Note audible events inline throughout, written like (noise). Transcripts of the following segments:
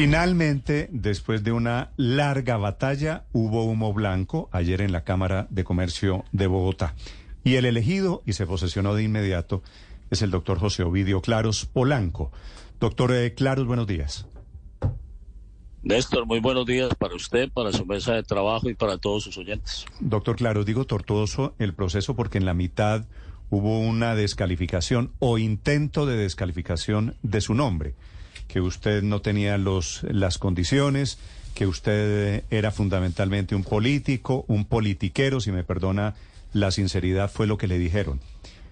Finalmente, después de una larga batalla, hubo humo blanco ayer en la Cámara de Comercio de Bogotá. Y el elegido, y se posesionó de inmediato, es el doctor José Ovidio Claros Polanco. Doctor eh, Claros, buenos días. Néstor, muy buenos días para usted, para su mesa de trabajo y para todos sus oyentes. Doctor Claros, digo tortuoso el proceso porque en la mitad hubo una descalificación o intento de descalificación de su nombre que usted no tenía los, las condiciones, que usted era fundamentalmente un político, un politiquero, si me perdona la sinceridad, fue lo que le dijeron.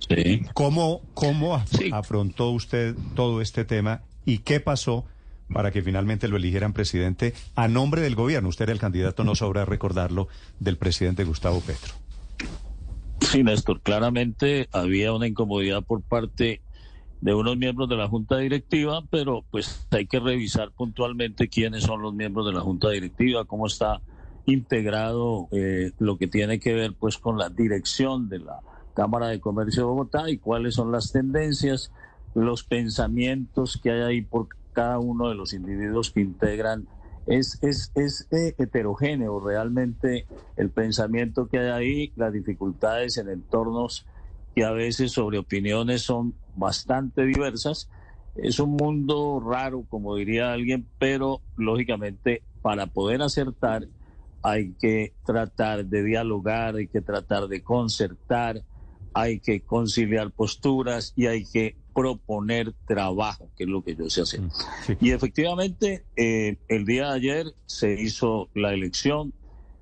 Sí. ¿Cómo, cómo afrontó usted todo este tema y qué pasó para que finalmente lo eligieran presidente a nombre del gobierno? Usted era el candidato, no sobra recordarlo, del presidente Gustavo Petro. Sí, Néstor, claramente había una incomodidad por parte de unos miembros de la Junta Directiva, pero pues hay que revisar puntualmente quiénes son los miembros de la Junta Directiva, cómo está integrado eh, lo que tiene que ver pues con la dirección de la Cámara de Comercio de Bogotá y cuáles son las tendencias, los pensamientos que hay ahí por cada uno de los individuos que integran. Es, es, es eh, heterogéneo realmente el pensamiento que hay ahí, las dificultades en entornos que a veces sobre opiniones son bastante diversas. Es un mundo raro, como diría alguien, pero lógicamente para poder acertar hay que tratar de dialogar, hay que tratar de concertar, hay que conciliar posturas y hay que proponer trabajo, que es lo que yo sé hacer. Mm, y efectivamente, eh, el día de ayer se hizo la elección,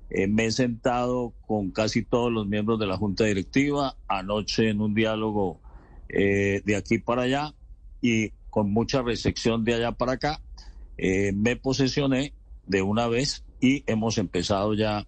eh, me he sentado con casi todos los miembros de la Junta Directiva, anoche en un diálogo eh, de aquí para allá y con mucha recepción de allá para acá, eh, me posesioné de una vez y hemos empezado ya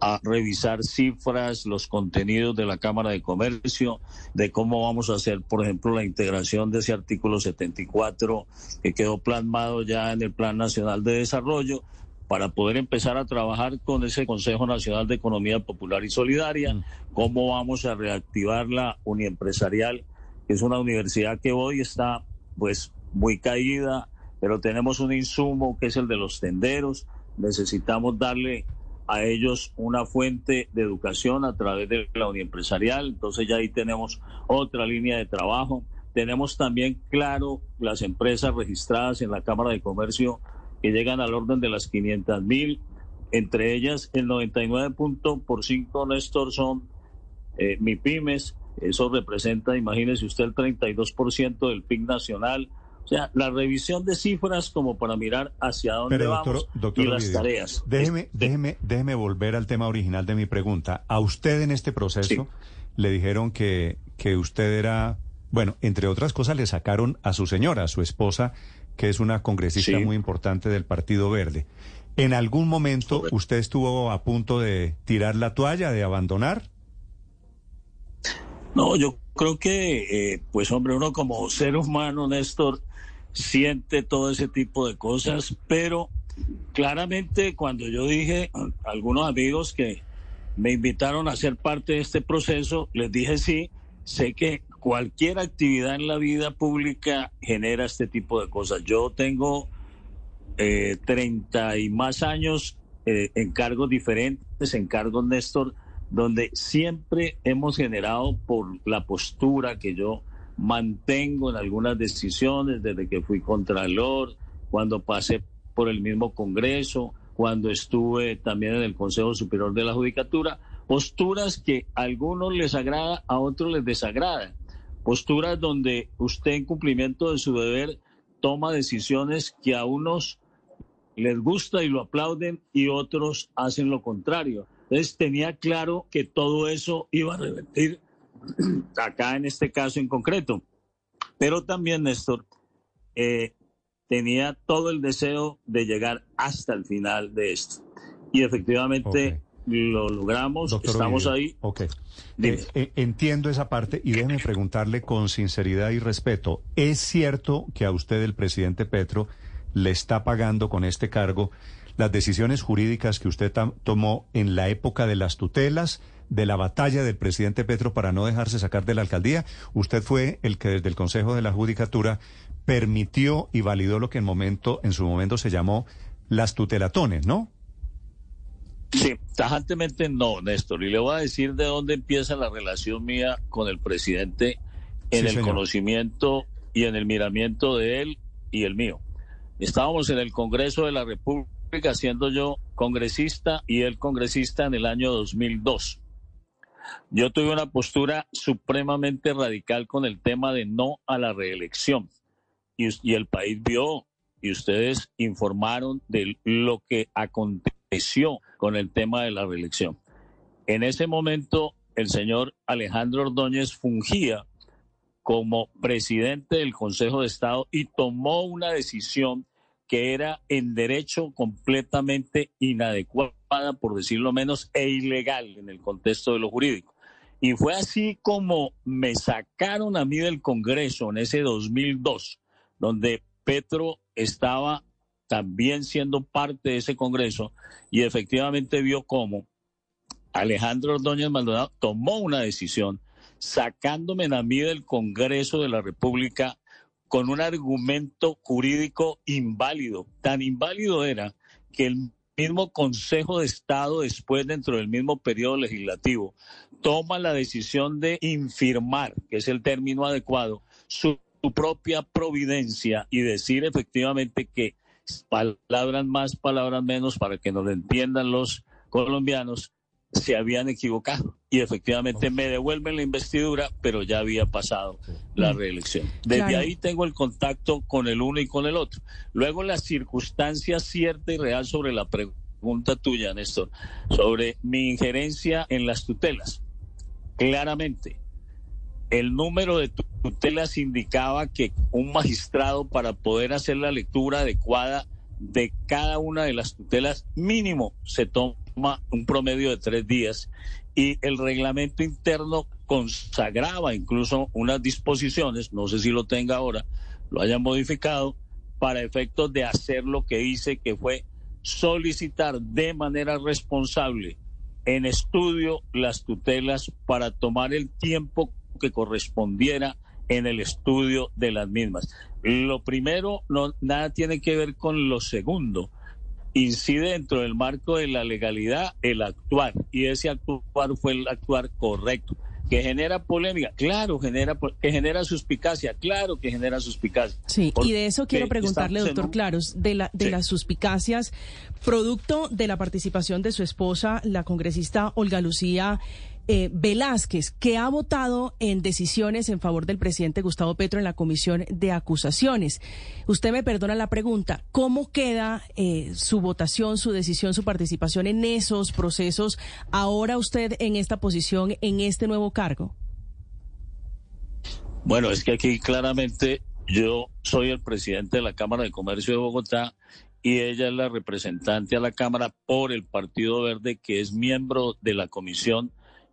a revisar cifras, los contenidos de la Cámara de Comercio, de cómo vamos a hacer, por ejemplo, la integración de ese artículo 74 que quedó plasmado ya en el Plan Nacional de Desarrollo para poder empezar a trabajar con ese Consejo Nacional de Economía Popular y Solidaria, mm. cómo vamos a reactivar la uniempresarial, que es una universidad que hoy está pues muy caída, pero tenemos un insumo que es el de los tenderos, necesitamos darle a ellos una fuente de educación a través de la uniempresarial, entonces ya ahí tenemos otra línea de trabajo. Tenemos también claro las empresas registradas en la Cámara de Comercio que llegan al orden de las 500 mil, entre ellas el 99.5, Néstor, son eh, MIPIMES, eso representa, imagínese usted, el 32% del PIB nacional. O sea, la revisión de cifras como para mirar hacia dónde vamos y las tareas. Déjeme, déjeme, déjeme volver al tema original de mi pregunta. A usted en este proceso le dijeron que, que usted era, bueno, entre otras cosas le sacaron a su señora, a su esposa, que es una congresista muy importante del Partido Verde. ¿En algún momento usted estuvo a punto de tirar la toalla, de abandonar? No, yo creo que, eh, pues hombre, uno como ser humano, Néstor, siente todo ese tipo de cosas, pero claramente cuando yo dije a algunos amigos que me invitaron a ser parte de este proceso, les dije sí, sé que cualquier actividad en la vida pública genera este tipo de cosas. Yo tengo eh, 30 y más años eh, en cargos diferentes, en cargos Néstor, donde siempre hemos generado por la postura que yo mantengo en algunas decisiones, desde que fui contralor, cuando pasé por el mismo Congreso, cuando estuve también en el Consejo Superior de la Judicatura, posturas que a algunos les agrada, a otros les desagrada posturas donde usted en cumplimiento de su deber toma decisiones que a unos les gusta y lo aplauden y otros hacen lo contrario. Entonces tenía claro que todo eso iba a revertir (clears throat) acá en este caso en concreto. Pero también, Néstor, eh, tenía todo el deseo de llegar hasta el final de esto. Y efectivamente lo logramos, estamos ahí. Ok. Eh, eh, entiendo esa parte y déjeme preguntarle con sinceridad y respeto, ¿es cierto que a usted el presidente Petro le está pagando con este cargo las decisiones jurídicas que usted tomó en la época de las tutelas, de la batalla del presidente Petro para no dejarse sacar de la alcaldía? Usted fue el que desde el Consejo de la Judicatura permitió y validó lo que en, momento, en su momento se llamó las tutelatones, ¿no? Sí, tajantemente no, Néstor. Y le voy a decir de dónde empieza la relación mía con el presidente en el conocimiento y en el miramiento de él y el mío. Estábamos en el Congreso de la República, siendo yo congresista y él congresista en el año 2002. Yo tuve una postura supremamente radical con el tema de no a la reelección. Y, y el país vio y ustedes informaron de lo que aconteció con el tema de la reelección. En ese momento, el señor Alejandro Ordóñez fungía como presidente del Consejo de Estado y tomó una decisión que era en derecho completamente inadecuada, por decirlo menos, e ilegal en el contexto de lo jurídico. Y fue así como me sacaron a mí del Congreso en ese 2002, donde Petro estaba también siendo parte de ese Congreso y efectivamente vio cómo Alejandro Ordóñez Maldonado tomó una decisión sacándome a mí del Congreso de la República con un argumento jurídico inválido. Tan inválido era que el mismo Consejo de Estado, después dentro del mismo periodo legislativo, toma la decisión de infirmar, que es el término adecuado, su, propia providencia y decir efectivamente que palabras más, palabras menos, para que nos entiendan los colombianos, se habían equivocado y efectivamente me devuelven la investidura, pero ya había pasado la mm. reelección. Desde ahí tengo el contacto con el uno y con el otro. Luego la circunstancia cierta y real sobre la pregunta tuya, Néstor, sobre mi injerencia en las tutelas. Claramente, el número de tutelas indicaba que un magistrado para poder hacer la lectura adecuada de cada una de las tutelas mínimo se toma un promedio de tres días y el reglamento interno consagraba incluso unas disposiciones, no sé si lo tenga ahora, lo hayan modificado, para efectos de hacer lo que hice, que fue solicitar de manera responsable en estudio las tutelas para tomar el tiempo que correspondiera en el estudio de las mismas. Lo primero, no, nada tiene que ver con lo segundo. Incide dentro del marco de la legalidad el actuar. Y ese actuar fue el actuar correcto. Que genera polémica, claro, genera que genera suspicacia, claro que genera suspicacia. Sí, y de eso quiero preguntarle, doctor Claros, de la de las suspicacias producto de la participación de su esposa, la congresista Olga Lucía eh, Velázquez, que ha votado en decisiones en favor del presidente Gustavo Petro en la comisión de acusaciones. Usted me perdona la pregunta, ¿cómo queda eh, su votación, su decisión, su participación en esos procesos ahora usted en esta posición, en este nuevo cargo? Bueno, es que aquí claramente yo soy el presidente de la Cámara de Comercio de Bogotá y ella es la representante a la Cámara por el Partido Verde, que es miembro de la comisión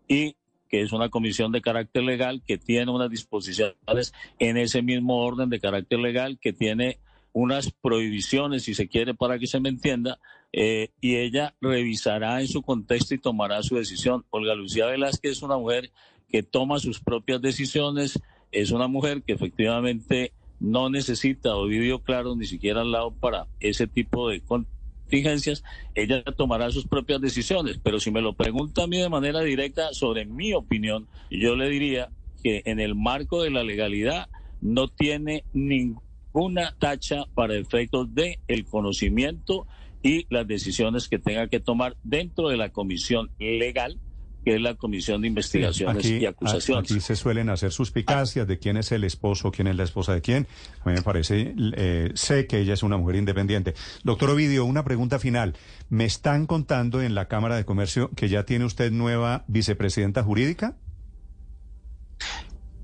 y que es una comisión de carácter legal que tiene unas disposiciones en ese mismo orden de carácter legal, que tiene unas prohibiciones, si se quiere, para que se me entienda, eh, y ella revisará en su contexto y tomará su decisión. Olga Lucía Velázquez es una mujer que toma sus propias decisiones, es una mujer que efectivamente no necesita oído claro ni siquiera al lado para ese tipo de contingencias, ella tomará sus propias decisiones. Pero si me lo pregunta a mí de manera directa sobre mi opinión, yo le diría que en el marco de la legalidad no tiene ninguna tacha para efectos de el conocimiento y las decisiones que tenga que tomar dentro de la comisión legal que es la Comisión de Investigaciones y Acusaciones. Aquí se suelen hacer suspicacias de quién es el esposo, quién es la esposa de quién. A mí me parece, eh, sé que ella es una mujer independiente. Doctor Ovidio, una pregunta final. Me están contando en la Cámara de Comercio que ya tiene usted nueva vicepresidenta jurídica.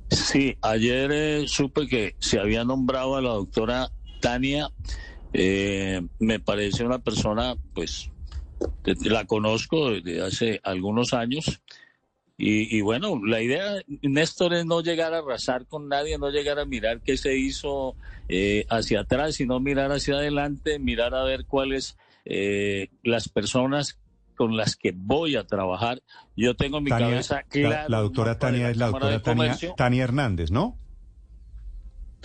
Sí, ayer eh, supe que se había nombrado a la doctora Tania. Eh, me parece una persona, pues, la conozco desde hace algunos años. Y, bueno, la idea, Néstor, es no llegar a arrasar con nadie, no llegar a mirar qué se hizo eh, hacia atrás, sino mirar hacia adelante, mirar a ver cuáles eh, las personas con las que voy a trabajar. Yo tengo mi cabeza clara. La, doctora Tania es la doctora Tania, Tania Hernández, ¿no?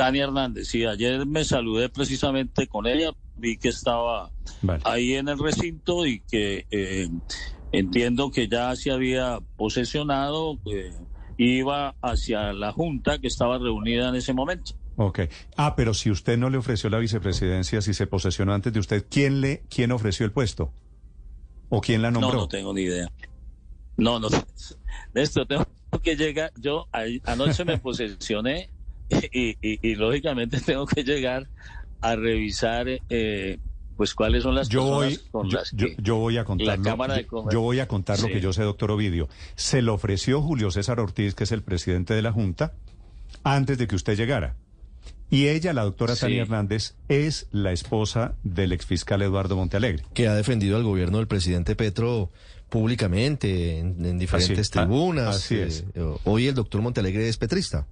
Tania Hernández, sí, ayer me saludé precisamente con ella, vi que estaba ahí en el recinto y que eh, entiendo que ya se había posesionado, eh, iba hacia la Junta que estaba reunida en ese momento. Ok. Ah, pero si usted no le ofreció la vicepresidencia, si se posesionó antes de usted, ¿quién le, quién ofreció el puesto? ¿O quién la nombró? No, no tengo ni idea. No, no. (laughs) Esto tengo que llegar. Yo anoche me (laughs) posesioné (laughs) y, lógicamente (laughs) tengo que llegar a revisar eh, pues cuáles son las yo voy, con las yo, voy a contar yo, voy a contar lo que yo sé, doctor Ovidio. Se lo ofreció Julio César Ortiz, que es el presidente de la Junta, antes de que usted llegara. Y ella, la doctora Tania Hernández, es la esposa del exfiscal Eduardo Montealegre. Que ha defendido al gobierno del presidente Petro públicamente en, diferentes tribunas. Así es. Eh, hoy el doctor Montealegre es petrista.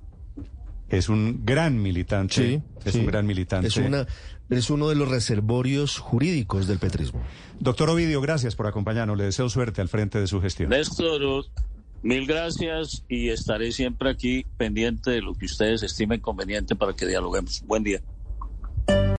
Es un gran militante. Sí, es un gran militante. Es, una, es uno de los reservorios jurídicos del petrismo. Doctor Ovidio, gracias por acompañarnos. Le deseo suerte al frente de su gestión. Néstor, Mil gracias y estaré siempre aquí pendiente de lo que ustedes estimen conveniente para que dialoguemos. Buen día.